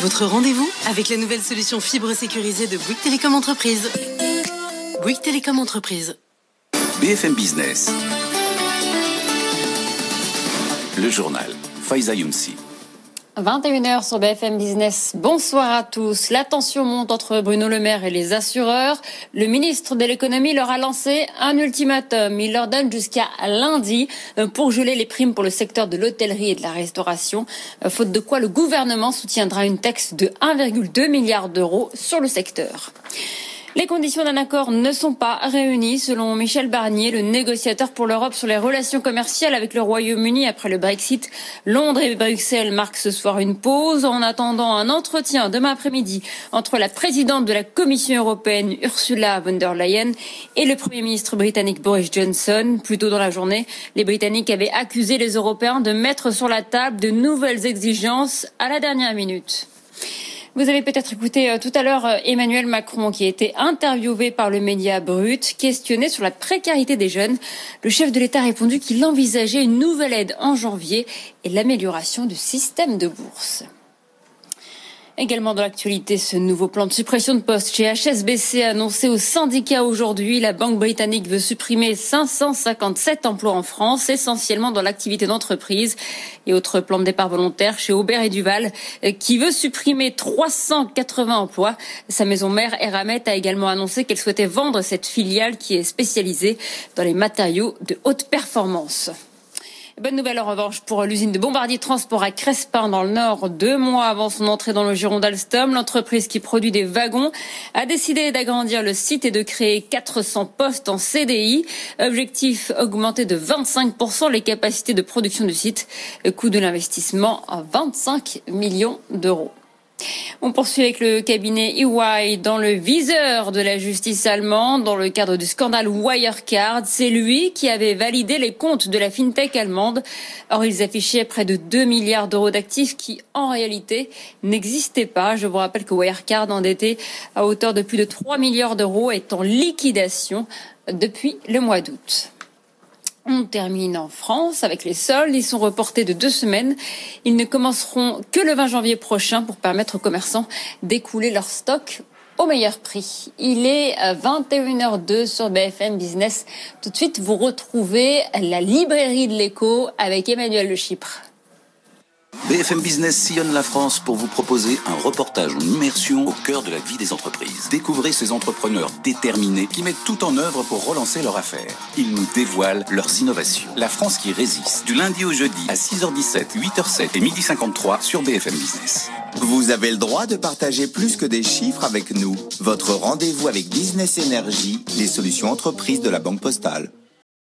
Votre rendez-vous avec la nouvelle solution fibre sécurisée de Bouygues Télécom Entreprise. Bouygues Télécom Entreprise. BFM Business. Le journal. Faiza Younsi. 21h sur BFM Business. Bonsoir à tous. La tension monte entre Bruno Le Maire et les assureurs. Le ministre de l'économie leur a lancé un ultimatum. Il leur donne jusqu'à lundi euh, pour geler les primes pour le secteur de l'hôtellerie et de la restauration. Euh, faute de quoi le gouvernement soutiendra une taxe de 1,2 milliard d'euros sur le secteur. Les conditions d'un accord ne sont pas réunies, selon Michel Barnier, le négociateur pour l'Europe sur les relations commerciales avec le Royaume-Uni après le Brexit. Londres et Bruxelles marquent ce soir une pause en attendant un entretien demain après-midi entre la présidente de la Commission européenne, Ursula von der Leyen, et le Premier ministre britannique Boris Johnson. Plus tôt dans la journée, les Britanniques avaient accusé les Européens de mettre sur la table de nouvelles exigences à la dernière minute. Vous avez peut-être écouté euh, tout à l'heure euh, Emmanuel Macron qui a été interviewé par le média Brut, questionné sur la précarité des jeunes. Le chef de l'État a répondu qu'il envisageait une nouvelle aide en janvier et l'amélioration du système de bourse. Également dans l'actualité, ce nouveau plan de suppression de postes chez HSBC annoncé aux syndicats aujourd'hui. La banque britannique veut supprimer 557 emplois en France, essentiellement dans l'activité d'entreprise. Et autre plan de départ volontaire chez Aubert et Duval, euh, qui veut supprimer 380 emplois. Sa maison mère, Eramet, a également annoncé qu'elle souhaitait vendre cette filiale qui est spécialisée dans les matériaux de haute performance. Bonne nouvelle en revanche pour l'usine de Bombardier Transport à Crespin dans le Nord. Deux mois avant son entrée dans le giron d'Alstom, l'entreprise qui produit des wagons a décidé d'agrandir le site et de créer 400 postes en CDI. Objectif augmenter de 25% les capacités de production du site. Coût de l'investissement à 25 millions d'euros. On poursuit avec le cabinet EY dans le viseur de la justice allemande dans le cadre du scandale Wirecard. C'est lui qui avait validé les comptes de la fintech allemande. Or, ils affichaient près de 2 milliards d'euros d'actifs qui, en réalité, n'existaient pas. Je vous rappelle que Wirecard, endetté à hauteur de plus de 3 milliards d'euros, est en liquidation depuis le mois d'août. On termine en France avec les soldes. Ils sont reportés de deux semaines. Ils ne commenceront que le 20 janvier prochain pour permettre aux commerçants d'écouler leur stock au meilleur prix. Il est 21h02 sur BFM Business. Tout de suite, vous retrouvez la librairie de l'écho avec Emmanuel Le Chypre. BFM Business sillonne la France pour vous proposer un reportage en immersion au cœur de la vie des entreprises. Découvrez ces entrepreneurs déterminés qui mettent tout en œuvre pour relancer leur affaire. Ils nous dévoilent leurs innovations. La France qui résiste, du lundi au jeudi à 6h17, 8h07 et 12h53 sur BFM Business. Vous avez le droit de partager plus que des chiffres avec nous. Votre rendez-vous avec Business Energy, les solutions entreprises de la Banque Postale.